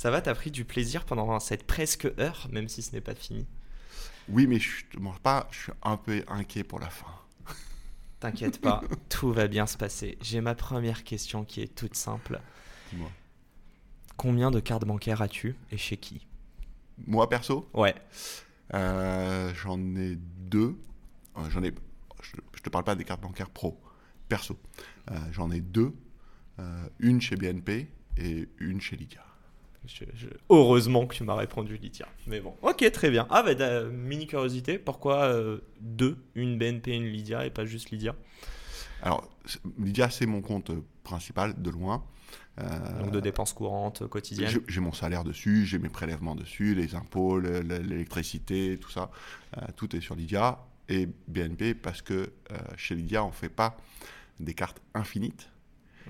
Ça va, t'as pris du plaisir pendant cette presque heure, même si ce n'est pas fini Oui, mais je ne mange pas, je suis un peu inquiet pour la fin. T'inquiète pas, tout va bien se passer. J'ai ma première question qui est toute simple. Dis-moi. Combien de cartes bancaires as-tu et chez qui Moi, perso, Ouais. euh, j'en ai deux. Euh, j'en ai, je, je te parle pas des cartes bancaires pro, perso. Euh, j'en ai deux. Euh, une chez BNP et une chez Lydia. Je- je- Heureusement que tu m'as répondu, Lydia. Mais bon, ok, très bien. Ah, bah, mini curiosité, pourquoi euh, deux Une BNP, une Lydia et pas juste Lydia? Alors, Lydia, c'est mon compte principal, de loin. Euh, Donc de dépenses courantes, quotidiennes. J'ai mon salaire dessus, j'ai mes prélèvements dessus, les impôts, le- le- l'électricité, tout ça. Euh, tout est sur Lydia et BNP parce que euh, chez Lydia, on ne fait pas des cartes infinites.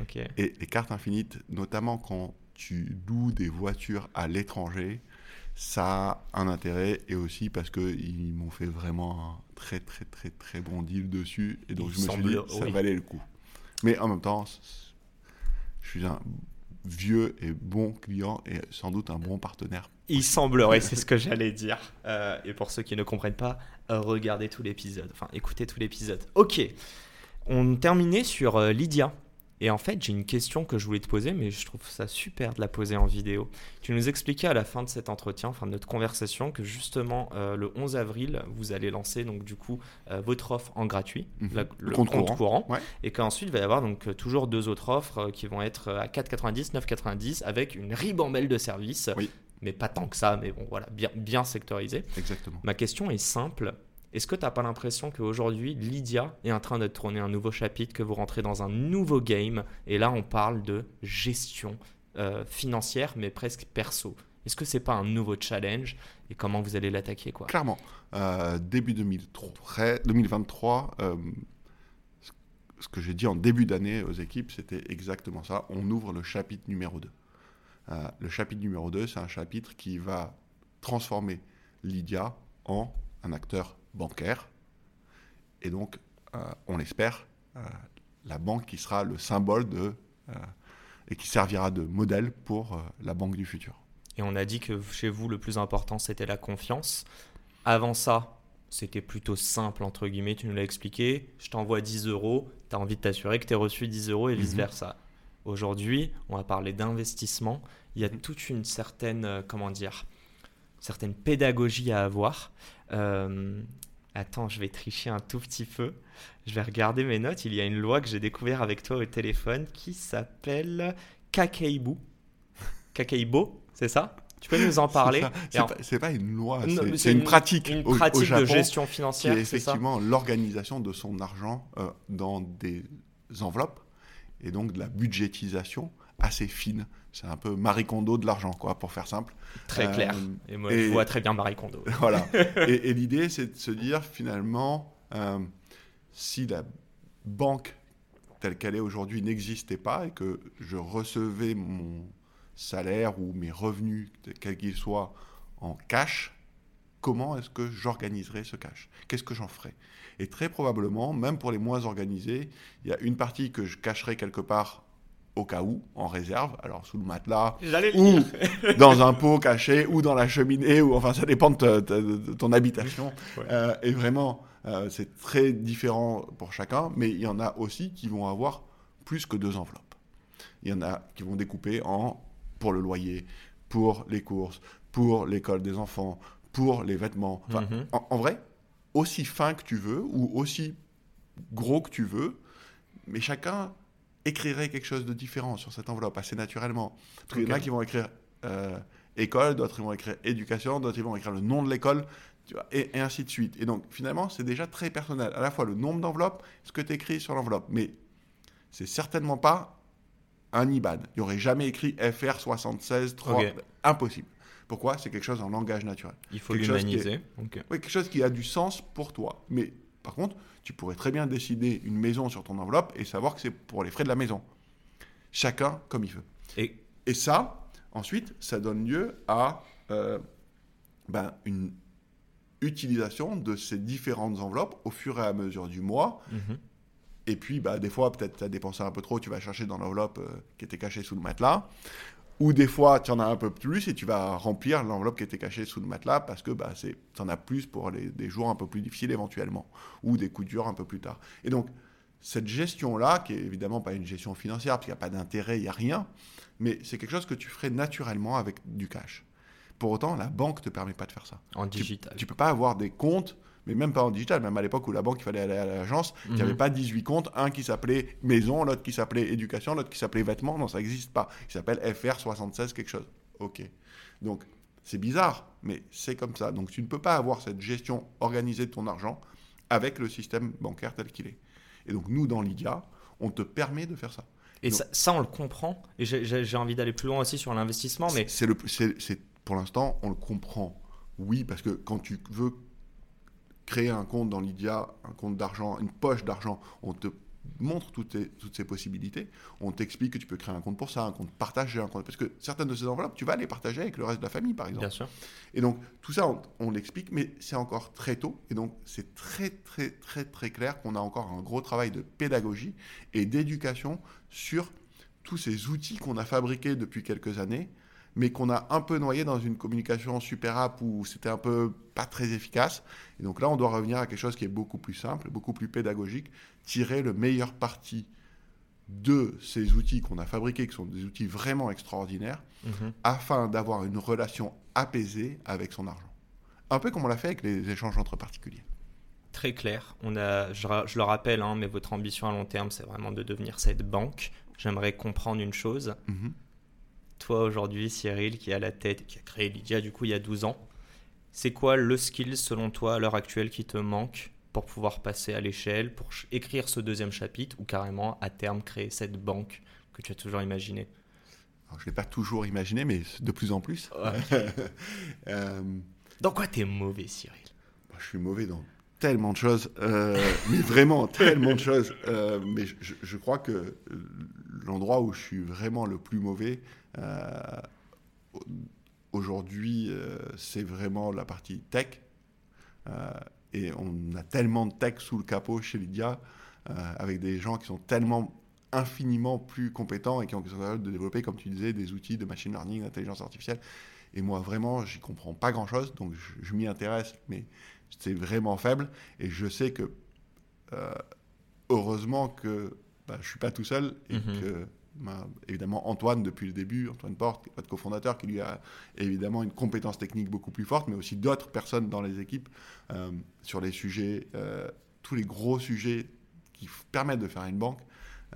Ok. Et les cartes infinites, notamment quand tu loues des voitures à l'étranger, ça a un intérêt et aussi parce qu'ils m'ont fait vraiment un très très très très bon deal dessus et donc Il je me suis dit semble- ça oui. valait le coup. Mais en même temps, je suis un vieux et bon client et sans doute un bon partenaire. Il semblerait, c'est ce que j'allais dire. Euh, et pour ceux qui ne comprennent pas, regardez tout l'épisode. Enfin, écoutez tout l'épisode. Ok. On terminait sur euh, Lydia. Et en fait, j'ai une question que je voulais te poser, mais je trouve ça super de la poser en vidéo. Tu nous expliquais à la fin de cet entretien, enfin de notre conversation, que justement euh, le 11 avril, vous allez lancer donc du coup euh, votre offre en gratuit, Mhm. la- Le compte compte, courant. courant, Ouais. et qu'ensuite il va y avoir donc toujours deux autres offres euh, qui vont être à 4,90, 9,90 avec une ribambelle de services Oui. mais pas tant que ça, mais bon, voilà, bien, bien sectorisé. Exactement. Ma question est simple. Est-ce que tu n'as pas l'impression qu'aujourd'hui, Lydia est en train de tourner un nouveau chapitre, que vous rentrez dans un nouveau game Et là, on parle de gestion euh, financière, mais presque perso. Est-ce que c'est pas un nouveau challenge Et comment vous allez l'attaquer quoi? Clairement, euh, début 2003, 2023, euh, ce- que j'ai dit en début d'année aux équipes, c'était exactement ça. On ouvre le chapitre numéro 2. Euh, le chapitre numéro 2, c'est un chapitre qui va transformer Lydia en un acteur bancaire. Et donc, euh, on l'espère, euh, la banque qui sera le symbole de... euh, et qui servira de modèle pour la banque du futur. Et on a dit que chez vous, le plus important, c'était la confiance. Avant ça, c'était plutôt simple, entre guillemets, tu nous l'as expliqué. Je t'envoie 10 euros, tu as envie de t'assurer que tu as reçu 10 euros et Mhm. vice-versa. Aujourd'hui, on va parler d'investissement. Il y a toute une certaine, comment dire, certaine pédagogie à avoir. Euh, attends, je vais tricher un tout petit peu. Je vais regarder mes notes. Il y a une loi que j'ai découvert avec toi au téléphone qui s'appelle Kakeibu. Kakeibo, c'est ça? Tu peux nous en parler? C'est en- pas, une loi, c'est- une, pratique. Une au- au pratique de Japon gestion qui financière, est c'est effectivement l'organisation de son argent euh, dans des enveloppes et donc de la budgétisation assez fine. C'est un peu Marie Kondo de l'argent, quoi, pour faire simple. Très Euh, clair. Et moi, et- je vois très bien Marie Kondo. voilà. Et, et l'idée, c'est de se dire finalement, euh, si la banque telle qu'elle est aujourd'hui n'existait pas et que je recevais mon salaire ou mes revenus, quels qu'ils soient, en cash, comment est-ce que j'organiserais ce cash? Qu'est-ce que j'en ferais? Et très probablement, même pour les moins organisés, il y a une partie que je cacherai quelque part au cas où, en réserve, alors sous le matelas, ou dans un pot caché, ou dans la cheminée, ou enfin ça dépend de, ton habitation. Ouais. Euh, et vraiment, euh, c'est très différent pour chacun, mais il y en a aussi qui vont avoir plus que deux enveloppes. Il y en a qui vont découper en pour le loyer, pour les courses, pour l'école des enfants, pour les vêtements. Enfin, Mhm. en, en vrai, aussi fin que tu veux, ou aussi gros que tu veux, mais chacun écrirait quelque chose de différent sur cette enveloppe assez naturellement. Parce qu'il y en a qui vont écrire euh, école, d'autres ils vont écrire éducation, d'autres ils vont écrire le nom de l'école, tu vois, et, et ainsi de suite. Et donc finalement, c'est déjà très personnel. À la fois le nombre d'enveloppes, ce que tu écris sur l'enveloppe, mais c'est certainement pas un IBAN. Il n'y aurait jamais écrit FR76 3. Ok. Impossible. Pourquoi? C'est quelque chose en langage naturel. Il faut qui est- l'humaniser. Ok. Oui, quelque chose qui a du sens pour toi. Mais par contre, tu pourrais très bien décider une maison sur ton enveloppe et savoir que c'est pour les frais de la maison. Chacun comme il veut. Et Et ça, ensuite, ça donne lieu à euh, ben, une utilisation de ces différentes enveloppes au fur et à mesure du mois. Mhm. Et puis, bah, des fois, peut-être tu as dépensé un peu trop, tu vas chercher dans l'enveloppe euh, qui était cachée sous le matelas. Ou des fois, tu en as un peu plus et tu vas remplir l'enveloppe qui était cachée sous le matelas parce que bah, tu en as plus pour les, des jours un peu plus difficiles éventuellement. Ou des coups durs un peu plus tard. Et donc, cette gestion-là, qui est évidemment pas une gestion financière parce qu'il n'y a pas d'intérêt, il n'y a rien, mais c'est quelque chose que tu ferais naturellement avec du cash. Pour autant, la banque ne te permet pas de faire ça. en digital. Tu peux pas avoir des comptes, mais même pas en digital, même à l'époque où la banque, il fallait aller à l'agence, il n'y Mhm. avait pas 18 comptes, un qui s'appelait maison, l'autre qui s'appelait éducation, l'autre qui s'appelait vêtements, non, ça n'existe pas. Il s'appelle FR76 quelque chose. Ok. Donc, c'est bizarre, mais c'est comme ça. Donc, tu ne peux pas avoir cette gestion organisée de ton argent avec le système bancaire tel qu'il est. Et donc, nous, dans Lydia, on te permet de faire ça. Et ça, ça, on le comprend. Et j'ai- envie d'aller plus loin aussi sur l'investissement, mais c'est- pour l'instant, on le comprend. Oui, parce que quand tu veux créer un compte dans Lydia, un compte d'argent, une poche d'argent, on te montre toutes, ces- toutes ces possibilités. On t'explique que tu peux créer un compte pour ça, un compte partagé, un compte. Parce que certaines de ces enveloppes, tu vas les partager avec le reste de la famille, par exemple. bien sûr. Et donc, tout ça, on, on l'explique, mais c'est encore très tôt. Et donc, c'est très, très, très, très clair qu'on a encore un gros travail de pédagogie et d'éducation sur tous ces outils qu'on a fabriqués depuis quelques années, mais qu'on a un peu noyés dans une communication super app où c'était un peu pas très efficace. Et donc là, on doit revenir à quelque chose qui est beaucoup plus simple, beaucoup plus pédagogique, tirer le meilleur parti de ces outils qu'on a fabriqués, qui sont des outils vraiment extraordinaires, Mhm. afin d'avoir une relation apaisée avec son argent. Un peu comme on l'a fait avec les échanges entre particuliers. Très clair. On a, je le rappelle, hein, mais votre ambition à long terme, c'est vraiment de devenir cette banque. J'aimerais comprendre une chose. Mhm. Toi, aujourd'hui, Cyril, qui est à la tête, qui a créé Lydia, du coup, il y a 12 ans, c'est quoi le skill, selon toi, à l'heure actuelle, qui te manque pour pouvoir passer à l'échelle, pour écrire ce deuxième chapitre, ou carrément, à terme, créer cette banque que tu as toujours imaginée? Alors, je ne l'ai pas toujours imaginé, mais de plus en plus. Euh, Dans quoi t'es mauvais, Cyril? Moi, je suis mauvais dans tellement de choses, euh, mais vraiment tellement de choses. Euh, mais je, crois que l'endroit où je suis vraiment le plus mauvais au- aujourd'hui, euh, c'est vraiment la partie tech. Euh, et on a tellement de tech sous le capot chez Lydia, euh, avec des gens qui sont tellement infiniment plus compétents et qui ont capables de développer, comme tu disais, des outils de machine learning, d'intelligence artificielle. Et moi, vraiment, j'y comprends pas grand-chose, donc je, je m'y intéresse, mais c'est vraiment faible. Et je sais que, euh, heureusement que bah, je suis pas tout seul et Mhm. que, évidemment, Antoine, depuis le début, Antoine Porte, notre cofondateur, qui lui a évidemment une compétence technique beaucoup plus forte, mais aussi d'autres personnes dans les équipes euh, sur les sujets, euh, tous les gros sujets qui permettent de faire une banque.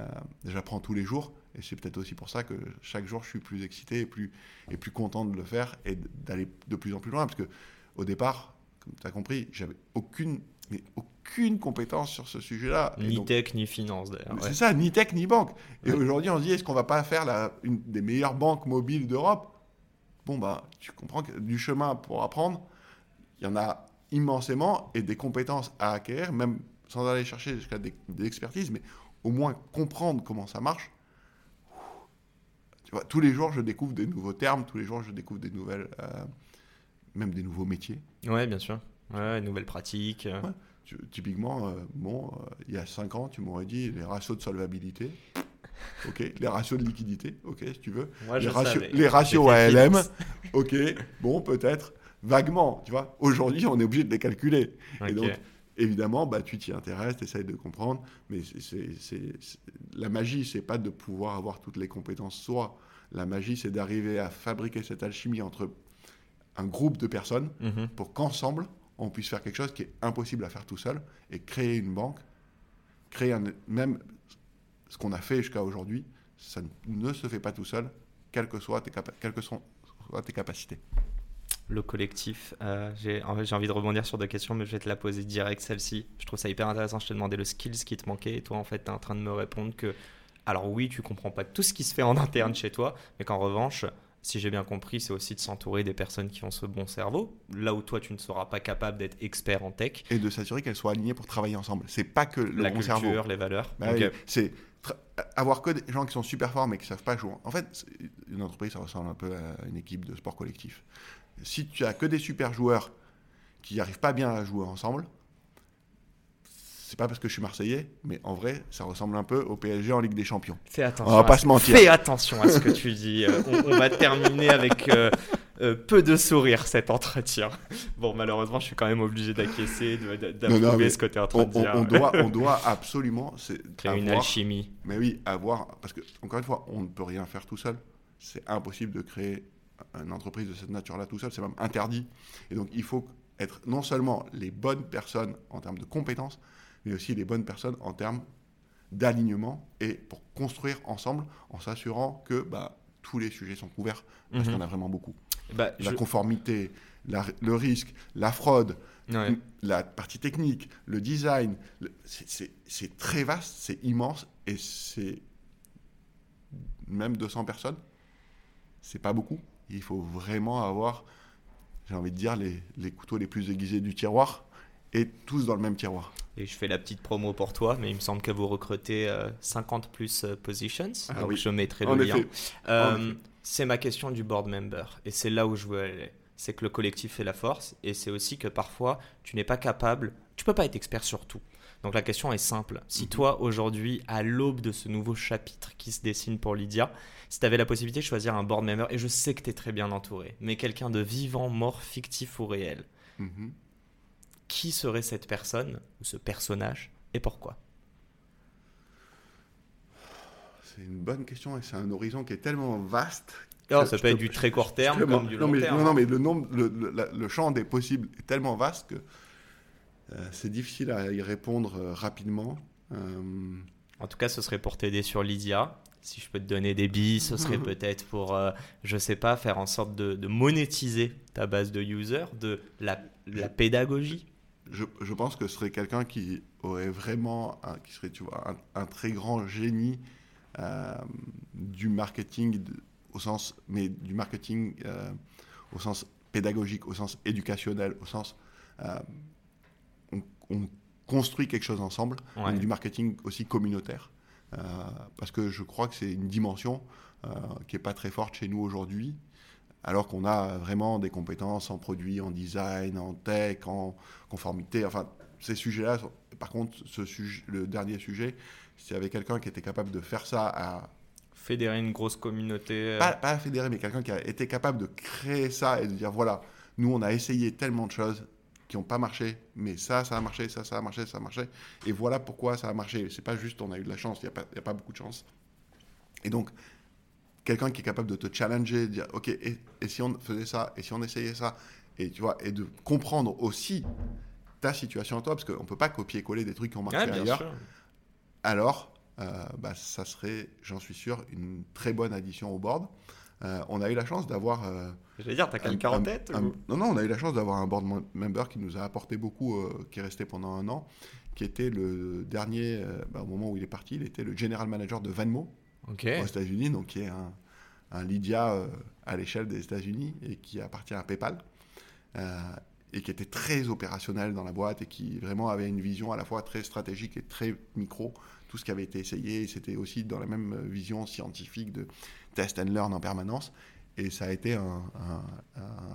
Euh, J'apprends tous les jours et c'est peut-être aussi pour ça que chaque jour je suis plus excité et plus, et plus content de le faire et d'aller de plus en plus loin parce que au départ, comme tu as compris, j'avais aucune, mais aucune compétence sur ce sujet-là. Et Ni donc- tech, ni finance, d'ailleurs. c'est ouais. ça, ni tech ni banque. Et Ouais. aujourd'hui, on se dit, est-ce qu'on va pas faire la, une des meilleures banques mobiles d'Europe? Bon, bah, tu comprends que du chemin pour apprendre, il y en a immensément et des compétences à acquérir, même sans aller chercher jusqu'à des, des expertises, mais au moins comprendre comment ça marche. Tu vois, tous les jours, je découvre des nouveaux termes, tous les jours, je découvre des nouvelles, euh, même des nouveaux métiers. Ouais, bien sûr. Ouais, nouvelles pratiques. euh. Ouais. Tu- typiquement, euh, bon, euh, il y a 5 ans, tu m'aurais dit les ratios de solvabilité. Ok, les ratios de liquidité, ok, si tu veux. Moi, les, ratios, les ALM, ok, bon, peut-être, vaguement, tu vois. Aujourd'hui, on est obligé de les calculer. Ok. Et donc, évidemment, bah, tu t'y intéresses, tu essayes de comprendre, mais c'est- c'est- c'est- c'est- la magie, c'est pas de pouvoir avoir toutes les compétences soi. La magie, c'est d'arriver à fabriquer cette alchimie entre un groupe de personnes Mhm. pour qu'ensemble, on puisse faire quelque chose qui est impossible à faire tout seul et créer une banque, créer même ce qu'on a fait jusqu'à aujourd'hui, ça ne se fait pas tout seul, quelles que soient tes, capacités. Le collectif. euh, j'ai envie de rebondir sur deux questions, mais je vais te la poser direct celle-ci. Je trouve ça hyper intéressant. Je t'ai demandé le skills qui te manquait, et toi, en fait, tu es en train de me répondre que Alors oui, tu comprends pas tout ce qui se fait en interne chez toi, mais qu'en revanche, si j'ai bien compris, c'est aussi de s'entourer des personnes qui ont ce bon cerveau, là où toi tu ne seras pas capable d'être expert en tech. Et de s'assurer qu'elles soient alignées pour travailler ensemble. C'est pas que le la bon culture, cerveau. les valeurs. Bah c'est avoir que des gens qui sont super forts mais qui savent pas jouer. En fait, une entreprise, ça ressemble un peu à une équipe de sport collectif. Si tu as que des super joueurs qui n'arrivent pas bien à jouer ensemble, c'est pas parce que je suis Marseillais, mais en vrai, ça ressemble un peu au PSG en Ligue des Champions. Fais attention. On va pas se mentir. Fais attention à ce que tu dis. Euh, on, on va terminer avec euh, euh, peu de sourire cet entretien. Bon, malheureusement, je suis quand même obligé d'acquiescer, d'approuver ce que tu es en train On, de dire. on- on doit, on doit absolument Créer une avoir- alchimie. Mais oui, avoir. Parce que, encore une fois, on ne peut rien faire tout seul. C'est impossible de créer une entreprise de cette nature-là tout seul. C'est même interdit. Et donc, il faut être non seulement les bonnes personnes en termes de compétences, mais aussi les bonnes personnes en termes d'alignement et pour construire ensemble en s'assurant que bah, tous les sujets sont couverts parce y en a vraiment beaucoup. Bah, La je- conformité, la- le risque, la fraude, ouais. la partie technique, le design, c'est- très vaste, c'est immense et c'est même 200 personnes, c'est pas beaucoup. Il faut vraiment avoir, j'ai envie de dire, les, les couteaux les plus aiguisés du tiroir et tous dans le même tiroir. Et je fais la petite promo pour toi, mais il me semble que vous recrutez euh, 50 plus euh, positions. Ah donc oui. je mettrai le En lien. effet. Euh, En effet. c'est ma question du board member. Et c'est là où je veux aller. C'est que le collectif fait la force. Et c'est aussi que parfois, tu n'es pas capable. Tu peux pas être expert sur tout. Donc la question est simple. Si Mhm. toi, aujourd'hui, à l'aube de ce nouveau chapitre qui se dessine pour Lydia, si tu avais la possibilité de choisir un board member, et je sais que tu es très bien entouré, mais quelqu'un de vivant, mort, fictif ou réel, Mhm. Qui serait cette personne ou ce personnage et pourquoi? C'est une bonne question et c'est un horizon qui est tellement vaste. Alors, Ça peut te- être du très court terme Tellement- comme du non, long mais, terme. Non, non, mais le, nombre, le, le- la- le champ des possibles est tellement vaste que euh, c'est difficile à y répondre euh, rapidement. Euh, En tout cas, ce serait pour t'aider sur Lydia. Si je peux te donner des billes, ce serait peut-être pour, euh, je sais pas, faire en sorte de, de monétiser ta base de users, de la, la pédagogie. Je, je pense que ce serait quelqu'un qui aurait vraiment, un, qui serait, tu vois, un, un très grand génie euh, du marketing de- au sens, mais du marketing euh, au sens pédagogique, au sens éducationnel, au sens, euh, on, on construit quelque chose ensemble, Ouais. donc du marketing aussi communautaire, Euh, parce que je crois que c'est une dimension qui est pas très forte chez nous aujourd'hui alors qu'on a vraiment des compétences en produit, en design, en tech, en conformité. Enfin, ces sujets-là, par contre, ce sujet, le dernier sujet, s'il y avait quelqu'un qui était capable de faire ça, à, Fédérer une grosse communauté. euh, pas, fédérer, mais quelqu'un qui a été capable de créer ça et de dire voilà, nous, on a essayé tellement de choses qui n'ont pas marché, mais ça, ça a marché, ça, ça a marché, ça a marché. Et voilà pourquoi ça a marché. C'est pas juste on a eu de la chance, il n'y a pas beaucoup de chance. Et donc, quelqu'un qui est capable de te challenger, de dire ok, et, et si on faisait ça, et si on essayait ça, et tu vois, et de comprendre aussi ta situation à toi, parce qu'on ne peut pas copier-coller des trucs qui ont marché ailleurs, sûr. alors euh, bah, ça serait, j'en suis sûr, une très bonne addition au board. Euh, on a eu la chance d'avoir. euh, Je vais dire, t'as quelqu'un un- en tête un- ou- Non, non, on a eu la chance d'avoir un board mem- member qui nous a apporté beaucoup, euh, qui est resté pendant un an, qui était le dernier, bah, au moment où il est parti, il était le general manager de Venmo Aux États-Unis, donc qui est un, Lydia euh, à l'échelle des États-Unis et qui appartient à PayPal. euh, et qui était très opérationnel dans la boîte et qui vraiment avait une vision à la fois très stratégique et très micro. Tout ce qui avait été essayé, c'était aussi dans la même vision scientifique de test and learn en permanence. Et ça a été un,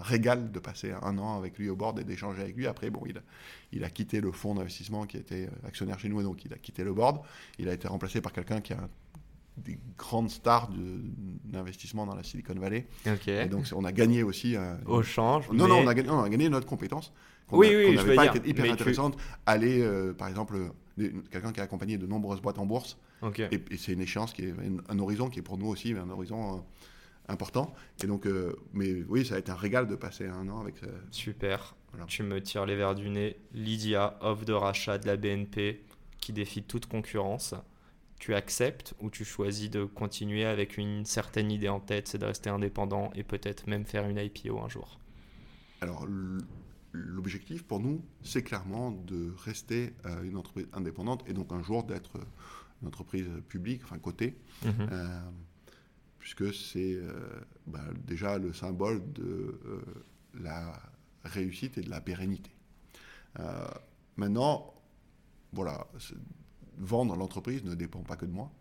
régal de passer un an avec lui au board et d'échanger avec lui. Après, bon, il a, il a quitté le fonds d'investissement qui était euh, actionnaire chez nous, donc il a quitté le board. Il a été remplacé par quelqu'un qui a des grandes stars de- d'investissement dans la Silicon Valley. Et donc, on a gagné aussi. euh, Au change. non, non, on a, gagné, on a gagné notre compétence. qu'on Oui, a- oui, je veux pas dire, été hyper mais tu- intéressante. Aller, euh, par exemple, quelqu'un qui a accompagné de nombreuses boîtes en bourse. Et, et c'est une échéance qui est un, un horizon qui est pour nous aussi un horizon euh, important. Et donc, euh, mais oui, ça a été un régal de passer un an avec. euh, Super. Voilà. Tu me tires les verres du nez. Lydia, offre de rachat de la BNP qui défie toute concurrence. Tu acceptes ou tu choisis de continuer avec une certaine idée en tête, c'est de rester indépendant et peut-être même faire une IPO un jour. Alors, l'objectif pour nous, c'est clairement de rester euh, une entreprise indépendante et donc un jour d'être une entreprise publique, enfin cotée, Mhm. euh, puisque c'est euh, bah, déjà le symbole de euh, la réussite et de la pérennité. Euh, maintenant, voilà, vendre l'entreprise ne dépend pas que de moi.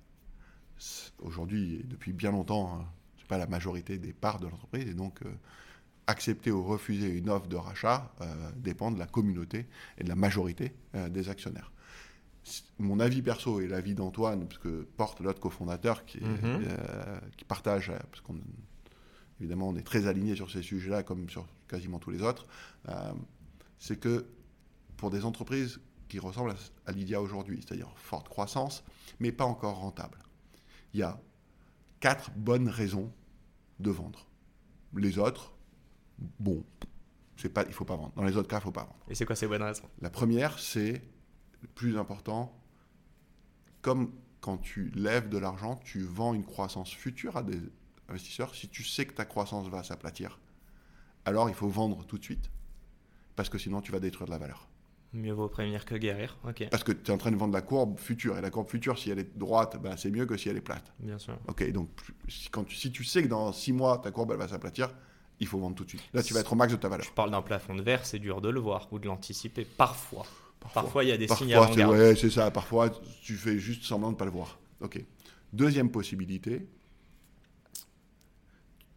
Aujourd'hui, depuis bien longtemps, hein, c'est pas la majorité des parts de l'entreprise, et donc euh, accepter ou refuser une offre de rachat euh, dépend de la communauté et de la majorité euh, des actionnaires. Mon avis perso et l'avis d'Antoine, parce que porte l'autre cofondateur qui, Mhm. qui partage, parce qu'on évidemment on est très alignés sur ces sujets-là comme sur quasiment tous les autres, c'est que pour des entreprises qui ressemblent à, à Lydia aujourd'hui, c'est-à-dire forte croissance, mais pas encore rentable, il y a quatre bonnes raisons de vendre. Les autres, bon, c'est pas, il faut pas vendre. Dans les autres cas, il faut pas vendre. Et c'est quoi ces bonnes raisons? La première, c'est le plus important. Comme quand tu lèves de l'argent, tu vends une croissance future à des investisseurs. Si tu sais que ta croissance va s'aplatir, alors il faut vendre tout de suite. Parce que sinon, tu vas détruire de la valeur. Mieux vaut prévenir que guérir. Ok, Parce que tu es en train de vendre la courbe future. Et la courbe future, si elle est droite, ben, c'est mieux que si elle est plate. bien sûr. Ok, donc si, quand tu, si tu sais que dans six mois, ta courbe elle va s'aplatir, il faut vendre tout de suite. Là, tu vas être au max de ta valeur. Tu parles d'un plafond de verre, c'est dur de le voir ou de l'anticiper. Parfois. Parfois, il y a des signes Parfois, c'est avant-garde. ouais, c'est ça. Parfois, tu fais juste semblant de ne pas le voir. Ok. Deuxième possibilité,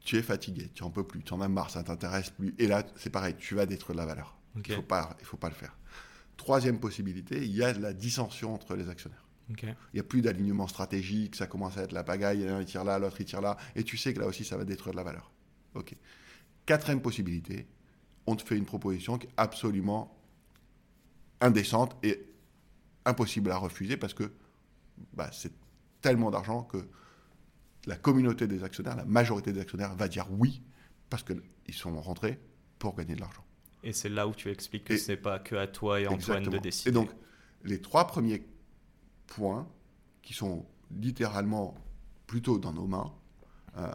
tu es fatigué, tu en peux plus, tu en as marre, ça t'intéresse plus. Et là, c'est pareil, tu vas détruire de la valeur. Il faut pas, il faut pas le faire. Troisième possibilité, il y a de la dissension entre les actionnaires. Il n'y a plus d'alignement stratégique, ça commence à être la pagaille, l'un il tire là, l'autre il tire là, et tu sais que là aussi ça va détruire de la valeur. Ok. Quatrième possibilité, on te fait une proposition qui est absolument indécente et impossible à refuser parce que bah, c'est tellement d'argent que la communauté des actionnaires, la majorité des actionnaires va dire oui parce qu'ils sont rentrés pour gagner de l'argent. Et c'est là où tu expliques que Et- ce n'est pas que à toi et Antoine Exactement. de décider. Et donc, les trois premiers points, qui sont littéralement plutôt dans nos mains, euh,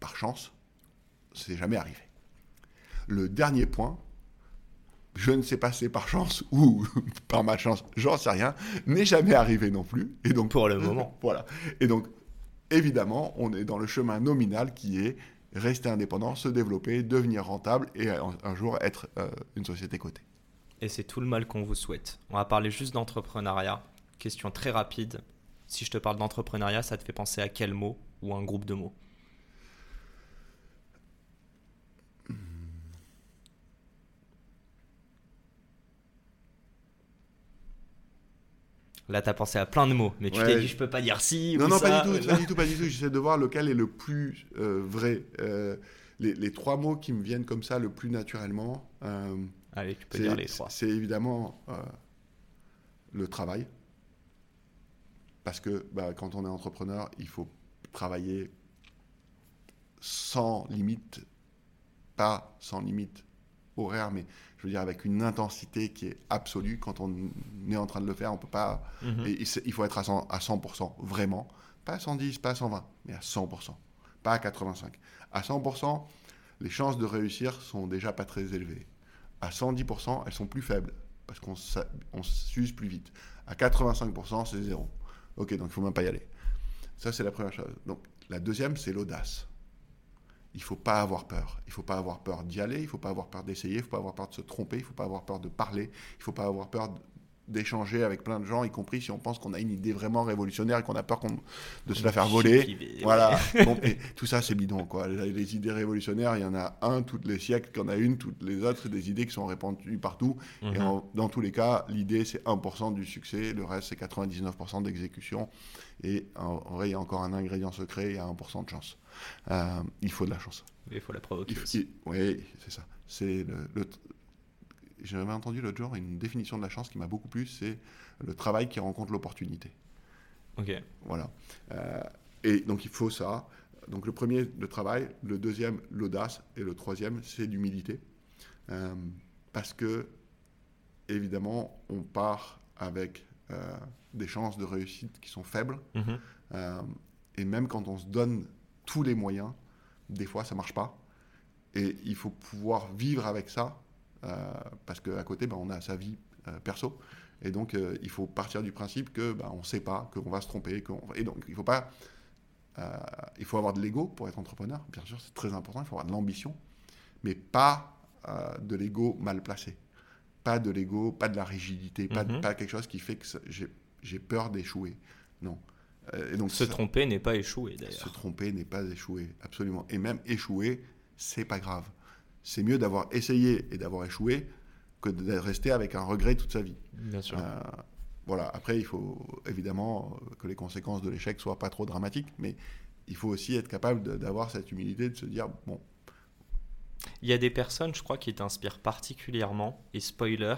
par chance, c'est jamais arrivé. Le dernier point, je ne sais pas si c'est par chance ou par malchance, j'en sais rien, n'est jamais arrivé non plus. Et donc, Pour le moment. voilà. Et donc, évidemment, on est dans le chemin nominal qui est rester indépendant, se développer, devenir rentable et un, un jour être euh, une société cotée. Et c'est tout le mal qu'on vous souhaite. On va parler juste d'entrepreneuriat. Question très rapide. Si je te parle d'entrepreneuriat, ça te fait penser à quel mot ou un groupe de mots? Là, t'as pensé à plein de mots, mais tu Ouais. t'es dit, je peux pas dire si Non, ou non, ça. pas du tout, pas du tout, pas du tout. J'essaie de voir lequel est le plus euh, vrai. Euh, les, les trois mots qui me viennent comme ça le plus naturellement, euh, Allez, tu peux c'est dire les trois. c'est évidemment euh, le travail. Parce que bah, quand on est entrepreneur, il faut travailler sans limite, pas sans limite horaire, mais je veux dire avec une intensité qui est absolue. Quand on est en train de le faire, on peut pas Mhm. et il faut être à 100%, à 100%, vraiment. Pas à 110, pas à 120, mais à 100%. Pas à 85. À 100%, les chances de réussir sont déjà pas très élevées. À 110%, elles sont plus faibles, parce qu'on s'use plus vite. À 85%, c'est zéro. Ok, donc il faut même pas y aller. Ça, c'est la première chose. Donc, la deuxième, c'est l'audace. Il faut pas avoir peur. Il faut pas avoir peur d'y aller. Il faut pas avoir peur d'essayer. Il faut pas avoir peur de se tromper. Il faut pas avoir peur de parler. Il faut pas avoir peur d'échanger avec plein de gens, y compris si on pense qu'on a une idée vraiment révolutionnaire et qu'on a peur de se la faire voler. Chipivé, Voilà. Bon, et tout ça, c'est bidon. Quoi. Les, les idées révolutionnaires, il y en a un tous les siècles, qu'il y en a une, toutes les autres, c'est des idées qui sont répandues partout. Mhm. Et en- dans tous les cas, l'idée, c'est 1% du succès, le reste, c'est 99% d'exécution. Et en, en vrai, il y a encore un ingrédient secret, il y a 1% de chance. Euh, il faut de la chance. Il faut la provoquer oui, c'est ça. C'est le, le- J'avais entendu l'autre jour une définition de la chance qui m'a beaucoup plu, c'est le travail qui rencontre l'opportunité. Ok. Voilà. Euh, et donc il faut ça. Donc le premier, le travail. Le deuxième, l'audace. Et le troisième, c'est l'humilité. Euh, parce que, évidemment, on part avec euh, des chances de réussite qui sont faibles. Mhm. Euh, et même quand on se donne tous les moyens, des fois ça marche pas. Et il faut pouvoir vivre avec ça, euh, parce qu'à côté, ben, on a sa vie euh, perso. Et donc, euh, il faut partir du principe que bah, on ne sait pas, qu'on va se tromper. qu'on- Et donc, il faut pas. euh, il faut avoir de l'ego pour être entrepreneur. Bien sûr, c'est très important. Il faut avoir de l'ambition, mais pas de l'ego mal placé. Pas de l'ego, pas de la rigidité, pas, Mhm. pas quelque chose qui fait que j'ai peur d'échouer. Non. Euh, et donc, Se ça- tromper n'est pas échouer se d'ailleurs. tromper n'est pas échouer, absolument. Et même échouer, c'est pas grave. C'est mieux d'avoir essayé et d'avoir échoué que de rester avec un regret toute sa vie. Bien sûr. Euh, voilà. Après, il faut évidemment euh, que les conséquences de l'échec soient pas trop dramatiques, mais il faut aussi être capable d'avoir cette humilité de se dire bon, Il y a des personnes, je crois, qui t'inspirent particulièrement. Et spoiler,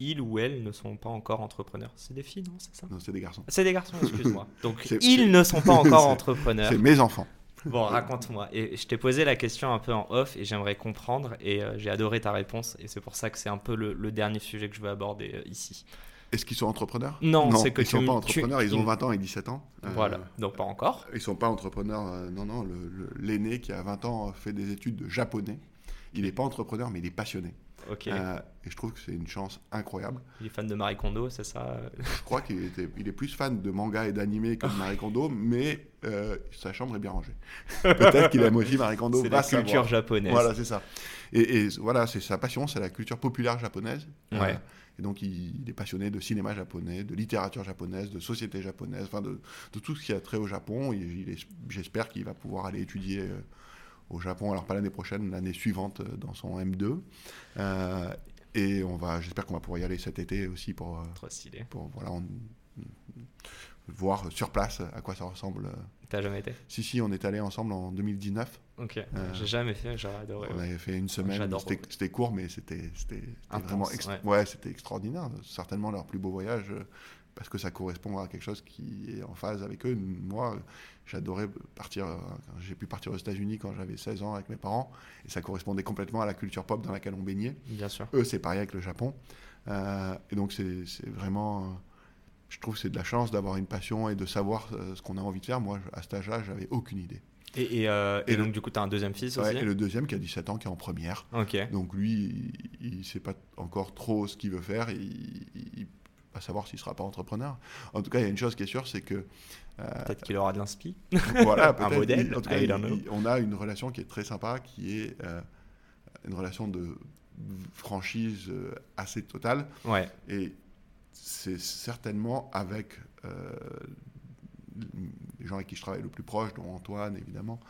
ils ou elles ne sont pas encore entrepreneurs. C'est des filles, non C'est ça non, c'est des garçons. C'est des garçons, excuse-moi. Donc, ils ne sont pas encore entrepreneurs. C'est mes enfants. Bon, raconte-moi. Et je t'ai posé la question un peu en off et j'aimerais comprendre. Et euh, j'ai adoré ta réponse. Et c'est pour ça que c'est un peu le, le dernier sujet que je veux aborder euh, ici. Est-ce qu'ils sont entrepreneurs? Non, c'est que ils sont tu- pas tu- entrepreneurs. Ils ont 20 ans et 17 ans. Euh, Voilà. Donc, pas encore. Ils sont pas entrepreneurs. non, non. L'aîné qui a 20 ans fait des études de japonais. Il n'est pas entrepreneur, mais il est passionné. Euh, et je trouve que c'est une chance incroyable. Il est fan de Marie Kondo, c'est ça euh Je crois qu'il était, il est plus fan de manga et d'animé que de Marie Kondo, mais euh, sa chambre est bien rangée. Peut-être qu'il aime aussi Marie Kondo. C'est la culture savoir. japonaise. Voilà, c'est ça. Et, et voilà, c'est sa passion, c'est la culture populaire japonaise. Euh, Ouais. et donc, il, il est passionné de cinéma japonais, de littérature japonaise, de société japonaise, enfin de, de tout ce qui a trait au Japon. J'espère qu'il va pouvoir aller étudier au Japon, alors pas l'année prochaine, l'année suivante euh, dans son M2. Euh, et on va, j'espère qu'on va pouvoir y aller cet été aussi pour, euh, Trop stylé. pour voilà, on- voir sur place à quoi ça ressemble. T'as jamais été? Si, si, on est allé ensemble en 2019. Ok. J'ai jamais fait, j'aurais adoré. On ouais. avait fait une semaine. C'était court, mais c'était vraiment ext- ouais. ouais. c'était extraordinaire. Certainement leur plus beau voyage euh, parce que ça correspond à quelque chose qui est en phase avec eux. Moi, j'adorais partir. euh, J'ai pu partir aux États-Unis quand j'avais 16 ans avec mes parents et ça correspondait complètement à la culture pop dans laquelle on baignait. Bien sûr. Eux, c'est pareil avec le Japon. Euh, et donc, c'est vraiment. euh, je trouve que c'est de la chance d'avoir une passion et de savoir ce qu'on a envie de faire. Moi, à cet âge-là, j'avais aucune idée. Et, et, euh, Et et le- donc, du coup, t'as un deuxième fils Ouais, aussi et le deuxième qui a 17 ans, qui est en première. Ok. Donc lui, il ne sait pas encore trop ce qu'il veut faire. Il, il- va savoir s'il ne sera pas entrepreneur. En tout cas, il y a une chose qui est sûre, c'est que euh, Peut-être qu'il aura de l'inspi. voilà, Un modèle, il- en tout cas, il- on a une relation qui est très sympa, qui est euh, une relation de franchise euh, assez totale. Ouais. Et c'est certainement avec euh, les gens avec qui je travaille le plus proche, dont Antoine évidemment,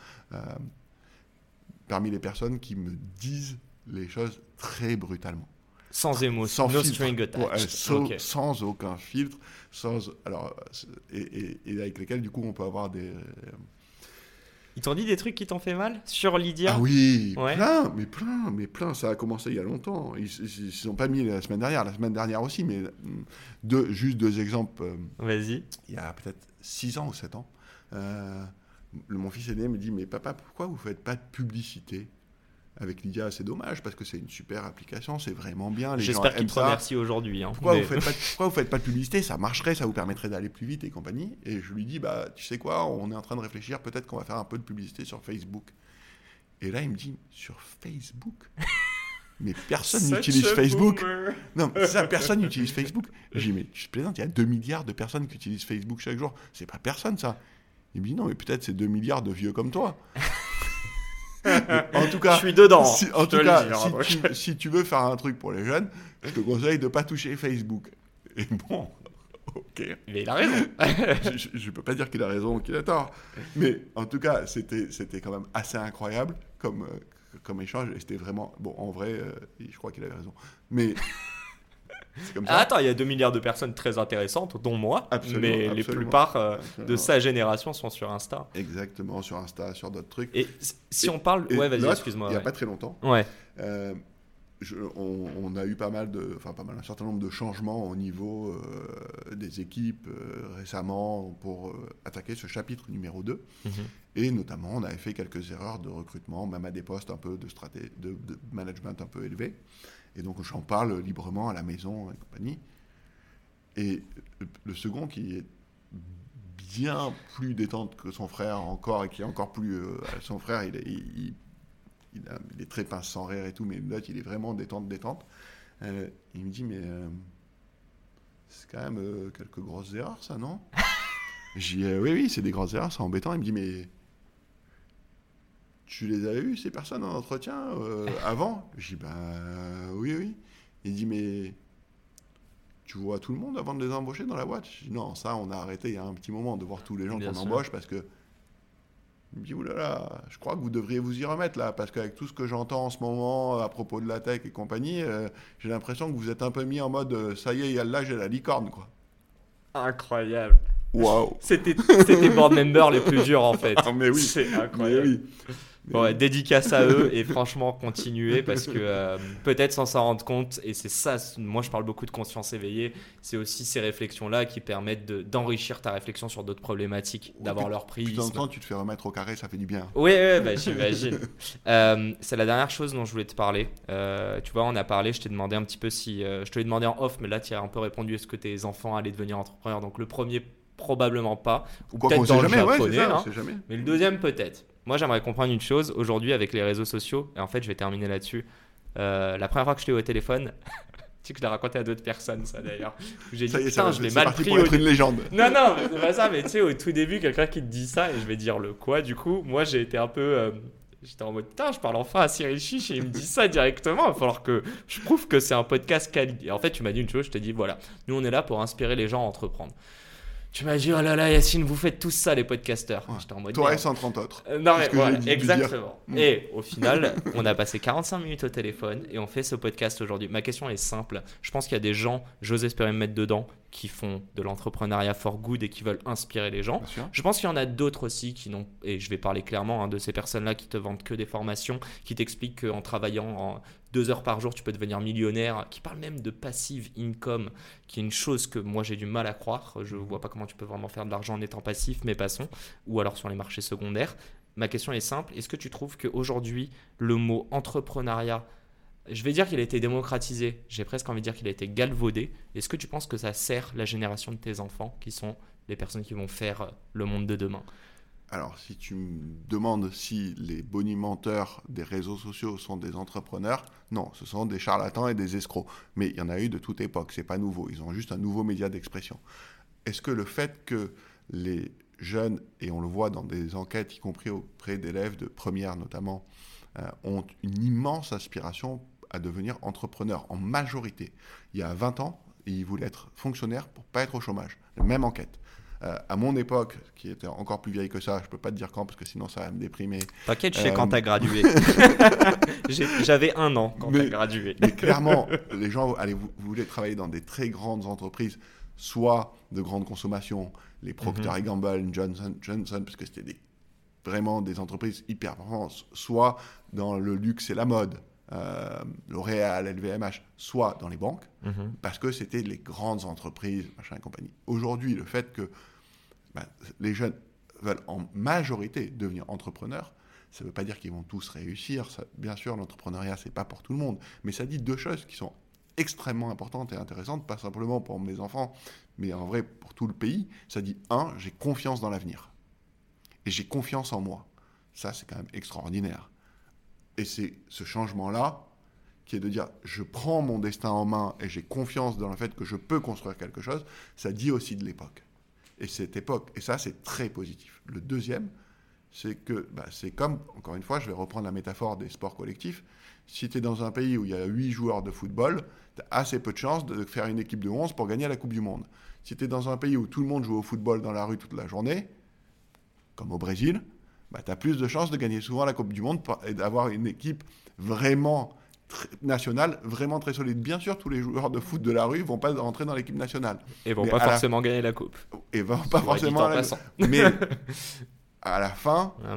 parmi les personnes qui me disent les choses très brutalement. Sans émotion. Sans no string. Ouais, sans, aucun filtre, sans, alors, et, et- et avec lesquels du coup on peut avoir des... Ils t'ont dit des trucs qui t'ont fait mal Sur Lydia? Ah oui, Ouais. plein, mais plein, mais plein, ça a commencé il y a longtemps. Ils ne ont pas mis la semaine dernière, la semaine dernière aussi, mais hum, deux, juste deux exemples. euh, Vas-y. il y a peut-être 6 ans ou 7 ans, euh, mon fils aîné me dit Mais papa, pourquoi vous ne faites pas de publicité? Avec Lydia C'est dommage parce que c'est une super application, c'est vraiment bien. J'espère qu'il aiment te ça. remercie aujourd'hui. hein. Pourquoi, Mais- vous faites pas, pourquoi vous faites pas de publicité? Ça marcherait, ça vous permettrait d'aller plus vite et compagnie. Et je lui dis Bah, tu sais quoi, on est en train de réfléchir, peut-être qu'on va faire un peu de publicité sur Facebook. Et là, il me dit Sur Facebook? Mais personne n'utilise Facebook. boomer. Non, mais ça, personne n'utilise Facebook. J'ai dit, mais je plaisante, il y a 2 milliards de personnes qui utilisent Facebook chaque jour. C'est pas personne, ça. Il me dit, non, mais peut-être c'est 2 milliards de vieux comme toi. En tout cas, Je suis dedans. si, en tout cas, hein, si, tu, si tu veux faire un truc pour les jeunes, je te conseille de ne pas toucher Facebook. Et bon, ok. Mais il a raison. je ne peux pas dire qu'il a raison ou qu'il a tort. Mais en tout cas, c'était c'était quand même assez incroyable comme, euh, comme échange. Et c'était vraiment. Bon, en vrai, euh, je crois qu'il avait raison. Mais. C'est comme ça. Ah, attends, il y a 2 milliards de personnes très intéressantes, dont moi. Absolument, mais les plupart euh, de sa génération sont sur Insta. Exactement, sur Insta, sur d'autres trucs. Et si Et- on parle. Ouais, vas-y, excuse-moi. Il n'y a ouais. pas très longtemps, Ouais. euh, je- on, on a eu pas mal de, enfin pas mal, un certain nombre de changements au niveau euh, des équipes euh, récemment pour euh, attaquer ce chapitre numéro 2. Mhm. Et notamment, on avait fait quelques erreurs de recrutement, même à des postes un peu de, straté- de, de management un peu élevés. Et donc, j'en parle librement à la maison et compagnie. Et le, second, qui est bien plus détente que son frère encore, et qui est encore plus... euh, son frère, il est, très pince sans rire et tout, mais l'autre, il est vraiment détente, détente. Euh, il me dit, mais... euh, c'est quand même quelques grosses erreurs, ça, non? J'ai oui, oui, c'est des grosses erreurs, c'est embêtant. Il me dit, mais tu les avais eues, ces personnes en entretien euh, avant? J'ai dit, ben oui, oui. Il dit, mais tu vois tout le monde avant de les embaucher dans la boîte? Je dis, non, ça, on a arrêté il y a un petit moment de voir tous les gens qu'on embauche parce que. Il me dit, oulala, je crois que vous devriez vous y remettre là, parce qu'avec tout ce que j'entends en ce moment à propos de la tech et compagnie, euh, j'ai l'impression que vous êtes un peu mis en mode, euh, ça y est, il y a l'âge et la licorne, quoi. Incroyable. Waouh. C'était les board members les plus durs en fait. Ah, mais oui. C'est incroyable. oui. Bon, ouais, dédicace à eux et franchement continuer parce que euh, peut-être sans s'en rendre compte et c'est ça, moi je parle beaucoup de conscience éveillée, c'est aussi ces réflexions-là qui permettent d'enrichir ta réflexion sur d'autres problématiques, d'avoir leur prix. De temps en temps tu te fais remettre au carré, ça fait du bien. Oui, ouais, bah, j'imagine. Euh, c'est la dernière chose dont je voulais te parler. Euh, tu vois, on a parlé, je t'ai demandé un petit peu si... je te l'ai demandé en off, mais là tu as un peu répondu, est-ce que tes enfants allaient devenir entrepreneurs? Donc le premier probablement pas. Ou peut-être dans le japonais, hein. jamais. mais le deuxième peut-être. Moi, j'aimerais comprendre une chose. Aujourd'hui, avec les réseaux sociaux, et en fait, je vais terminer là-dessus. Euh, la première fois que je t'ai eu au téléphone, tu sais que je l'ai raconté à d'autres personnes, ça d'ailleurs. J'ai dit, putain, je l'ai mal pris. Pour être une légende. Non, non, c'est pas ça, mais tu sais, au tout début, quelqu'un qui te dit ça, et je vais dire le quoi, du coup, moi, j'ai été un peu. Euh, j'étais en mode, putain, je parle enfin à Cyril Chiche et il me dit ça directement. Il va falloir que je prouve que c'est un podcast quali. Et en fait, tu m'as dit une chose, je t'ai dit, voilà, nous, on est là pour inspirer les gens à entreprendre. Tu m'as dit, oh là là, Yacine, vous faites tous ça, les podcasteurs. J'étais en mode. Toi et 130 autres. Euh, non, mais voilà, exactement. Mm. Et au final, on a passé 45 minutes au téléphone et on fait ce podcast aujourd'hui. Ma question est simple. Je pense qu'il y a des gens, j'ose espérer me mettre dedans, qui font de l'entrepreneuriat for good et qui veulent inspirer les gens. Je pense qu'il y en a d'autres aussi qui n'ont, et je vais parler clairement hein, de ces personnes-là qui te vendent que des formations, qui t'expliquent qu'en travaillant en deux heures par jour, tu peux devenir millionnaire, qui parlent même de passive income, qui est une chose que moi j'ai du mal à croire. Je ne vois pas comment tu peux vraiment faire de l'argent en étant passif, mais passons, ou alors sur les marchés secondaires. Ma question est simple, est-ce que tu trouves qu'aujourd'hui, le mot entrepreneuriat je vais dire qu'il a été démocratisé, j'ai presque envie de dire qu'il a été galvaudé. Est-ce que tu penses que ça sert la génération de tes enfants, qui sont les personnes qui vont faire le monde de demain? Alors, si tu me demandes si les bonimenteurs des réseaux sociaux sont des entrepreneurs, non, ce sont des charlatans et des escrocs. Mais il y en a eu de toute époque, c'est pas nouveau. Ils ont juste un nouveau média d'expression. Est-ce que le fait que les jeunes, et on le voit dans des enquêtes, y compris auprès d'élèves de première notamment, euh, ont une immense aspiration à devenir entrepreneur en majorité. Il y a 20 ans, ils voulaient être fonctionnaires pour pas être au chômage. La même enquête. Euh, à mon époque, qui était encore plus vieille que ça, je peux pas te dire quand parce que sinon ça va me déprimer. T'inquiète, je sais quand t'as gradué. J'avais un an quand t'as gradué. mais clairement, les gens allez, vous, voulez travailler dans des très grandes entreprises, soit de grande consommation, les Procter mhm. Gamble, Johnson, Johnson, parce que c'était vraiment des entreprises hyper performantes, soit dans le luxe et la mode, euh, L'Oréal, LVMH, soit dans les banques, mhm. parce que c'était les grandes entreprises, machin et compagnie. Aujourd'hui, le fait que ben, les jeunes veulent en majorité devenir entrepreneurs, ça ne veut pas dire qu'ils vont tous réussir. Ça, bien sûr, l'entrepreneuriat, c'est pas pour tout le monde, mais ça dit deux choses qui sont extrêmement importantes et intéressantes, pas simplement pour mes enfants, mais en vrai pour tout le pays. Ça dit, un, j'ai confiance dans l'avenir. Et j'ai confiance en moi. Ça, c'est quand même extraordinaire. Et c'est ce changement-là qui est de dire je prends mon destin en main et j'ai confiance dans le fait que je peux construire quelque chose, ça dit aussi de l'époque. Et cette époque, et ça c'est très positif. Le deuxième, c'est que bah, c'est comme, encore une fois, je vais reprendre la métaphore des sports collectifs, si tu es dans un pays où il y a 8 joueurs de football, tu as assez peu de chances de faire une équipe de 11 pour gagner la Coupe du Monde. Si tu es dans un pays où tout le monde joue au football dans la rue toute la journée, comme au Brésil, bah, tu as plus de chances de gagner souvent la Coupe du Monde et d'avoir une équipe vraiment nationale, vraiment très solide. Bien sûr, tous les joueurs de foot de la rue vont pas rentrer dans l'équipe nationale. Et vont pas forcément gagner la Coupe. Et vont pas forcément. La... Mais à la fin, ah,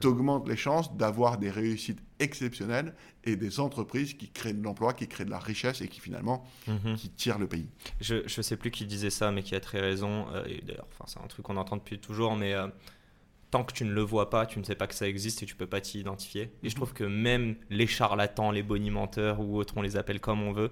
tu augmentes les chances d'avoir des réussites exceptionnelles et des entreprises qui créent de l'emploi, qui créent de la richesse et qui finalement mhm. qui tirent le pays. Je ne sais plus qui disait ça, mais qui a très raison. Euh, et d'ailleurs, c'est un truc qu'on entend depuis toujours, mais euh, tant que tu ne le vois pas, tu ne sais pas que ça existe et tu peux pas t'y identifier. Et je mhm. trouve que même les charlatans, les bonimenteurs ou autres, on les appelle comme on veut,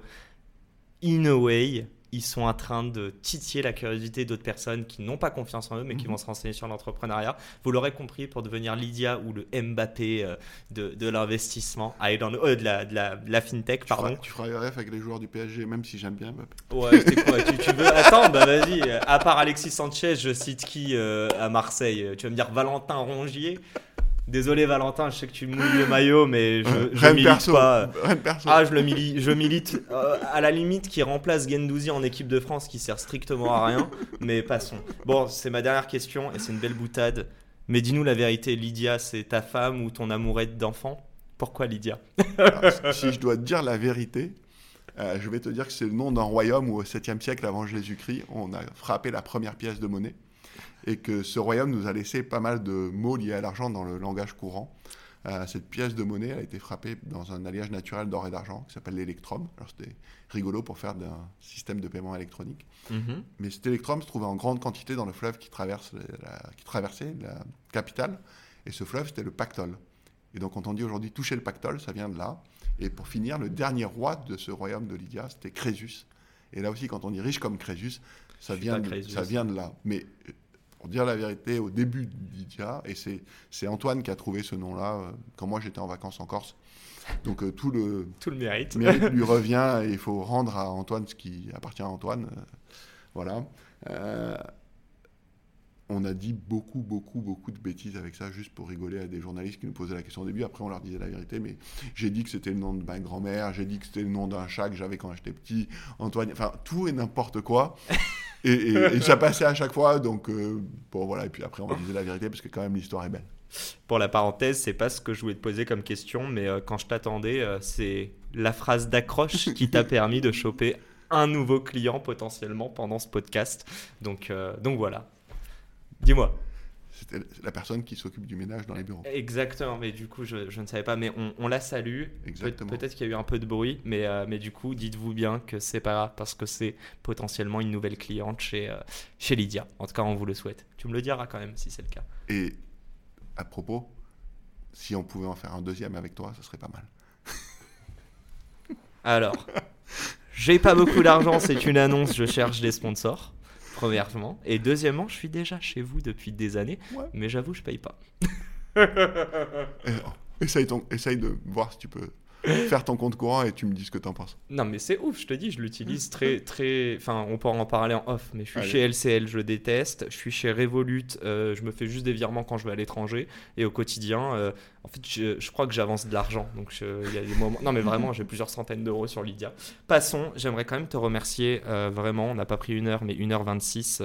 in a way, ils sont en train de titiller la curiosité d'autres personnes qui n'ont pas confiance en eux, mais qui mhm. vont se renseigner sur l'entrepreneuriat. Vous l'aurez compris, pour devenir Lydia ou le Mbappé euh, de, de l'investissement, ah, euh, de, la, de, la, de, la, fintech, tu pardon. tu feras ref avec les joueurs du PSG, même si j'aime bien Mbappé. Ouais, quoi? Tu, tu, veux Attends, bah vas-y. À part Alexis Sanchez, je cite qui euh, à Marseille? Tu vas me dire Valentin Rongier? Désolé Valentin, je sais que tu mouilles le maillot, mais je, je milite pas. Ah, je le milite, je milite euh, à la limite qui remplace Gendouzi en équipe de France, qui sert strictement à rien. mais passons. Bon, c'est ma dernière question et c'est une belle boutade. Mais dis-nous la vérité, Lydia, c'est ta femme ou ton amourette d'enfant? Pourquoi Lydia? Si je dois te dire la vérité, euh, je vais te dire que c'est le nom d'un royaume où au 7e siècle avant Jésus-Christ, on a frappé la première pièce de monnaie et que ce royaume nous a laissé pas mal de mots liés à l'argent dans le langage courant. Euh, cette pièce de monnaie a été frappée dans un alliage naturel d'or et d'argent qui s'appelle l'électrum. Alors c'était rigolo pour faire d'un système de paiement électronique. Mhm. Mais cet électrum se trouvait en grande quantité dans le fleuve qui, traverse qui traversait la capitale. Et ce fleuve, c'était le Pactole. Et donc, quand on dit aujourd'hui toucher le Pactole, ça vient de là. Et pour finir, le dernier roi de ce royaume de Lydia, c'était Crésus. Et là aussi, quand on dit riche comme Crésus, ça, vient de, ça vient de là. Mais pour dire la vérité, au début Lydia, et c'est Antoine qui a trouvé ce nom-là euh, quand moi j'étais en vacances en Corse. Donc euh, tout, le, tout le mérite. lui revient et il faut rendre à Antoine ce qui appartient à Antoine. Euh, voilà. on a dit beaucoup, beaucoup, beaucoup de bêtises avec ça, juste pour rigoler à des journalistes qui nous posaient la question au début. Après, on leur disait la vérité, mais j'ai dit que c'était le nom de ma grand-mère, j'ai dit que c'était le nom d'un chat que j'avais quand j'étais petit. Antoine, enfin, tout et n'importe quoi. Et, ça passait à chaque fois, donc euh, bon voilà, et puis après on va dire la vérité parce que quand même l'histoire est belle. Pour la parenthèse, c'est pas ce que je voulais te poser comme question, mais euh, quand je t'attendais, euh, c'est la phrase d'accroche qui t'a permis de choper un nouveau client potentiellement pendant ce podcast. Donc, donc voilà. Dis-moi c'était la personne qui s'occupe du ménage dans les bureaux. Exactement, mais du coup, je, je ne savais pas, mais on, on la salue. Exactement. Peut-être qu'il y a eu un peu de bruit, mais, euh, mais du coup, dites-vous bien que c'est pas grave parce que c'est potentiellement une nouvelle cliente chez, euh, chez Lydia. En tout cas, on vous le souhaite. Tu me le diras quand même si c'est le cas. Et à propos, si on pouvait en faire un deuxième avec toi, ce serait pas mal. Alors, j'ai pas beaucoup d'argent, c'est une annonce, je cherche des sponsors premièrement. Et deuxièmement, je suis déjà chez vous depuis des années, mais j'avoue, je paye pas. essaye, ton, essaye de voir si tu peux faire ton compte courant et tu me dis ce que tu en penses. Non, mais c'est ouf, je te dis, je l'utilise très, très. Enfin, on pourra en parler en off, mais je suis chez LCL, je déteste. Je suis chez Revolut, euh, je me fais juste des virements quand je vais à l'étranger. Et au quotidien, euh, en fait, je, crois que j'avance de l'argent. Donc, il y a des moments. Non, mais vraiment, j'ai plusieurs centaines d'euros sur Lydia. Passons, j'aimerais quand même te remercier euh, vraiment. On n'a pas pris une heure, mais une heure 26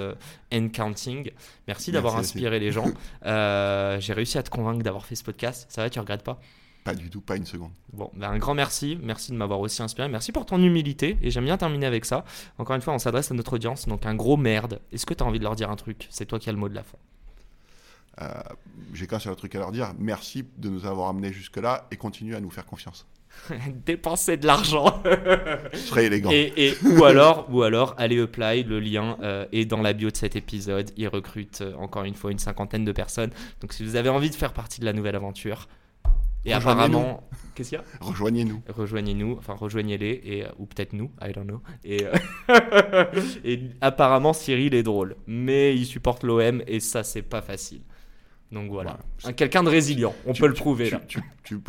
end counting. Merci d'avoir inspiré les gens. j'ai réussi à te convaincre d'avoir fait ce podcast. Ça va, tu regrettes pas? Pas du tout, pas une seconde. Bon, ben un grand merci. Merci de m'avoir aussi inspiré. Merci pour ton humilité. Et j'aime bien terminer avec ça. Encore une fois, on s'adresse à notre audience. Donc, un gros merde. Est-ce que tu as envie de leur dire un truc? C'est toi qui as le mot de la fin. Euh, J'ai qu'un seul truc à leur dire. Merci de nous avoir amenés jusque-là et continue à nous faire confiance. Dépenser de l'argent. Ce serait élégant. Et, ou alors, ou alors, allez apply. Le lien euh, est dans la bio de cet épisode. Il recrute euh, encore une fois une cinquantaine de personnes. Donc, si vous avez envie de faire partie de la nouvelle aventure, et apparemment, qu'est-ce qu'il y a? Rejoignez-nous. Rejoignez-nous, enfin rejoignez-les, et, euh, ou peut-être nous, I don't know. Et, euh, et apparemment, Cyril est drôle, mais il supporte l'OM, et ça, c'est pas facile. Donc voilà. Quelqu'un de résilient, on peut le prouver. Tu, là. tu, tu,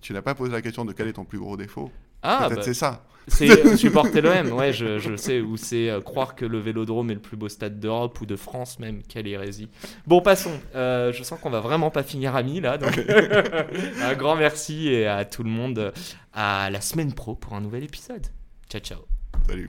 tu n'as pas posé la question de quel est ton plus gros défaut? Ah, Peut-être bah, c'est ça. C'est supporter l'OM, ouais, je, je, sais, ou c'est euh, croire que le Vélodrome est le plus beau stade d'Europe ou de France même, quelle hérésie. Bon, passons, euh, je sens qu'on va vraiment pas finir amis là, donc un grand merci et à tout le monde à la semaine pro pour un nouvel épisode. Ciao, ciao. Salut.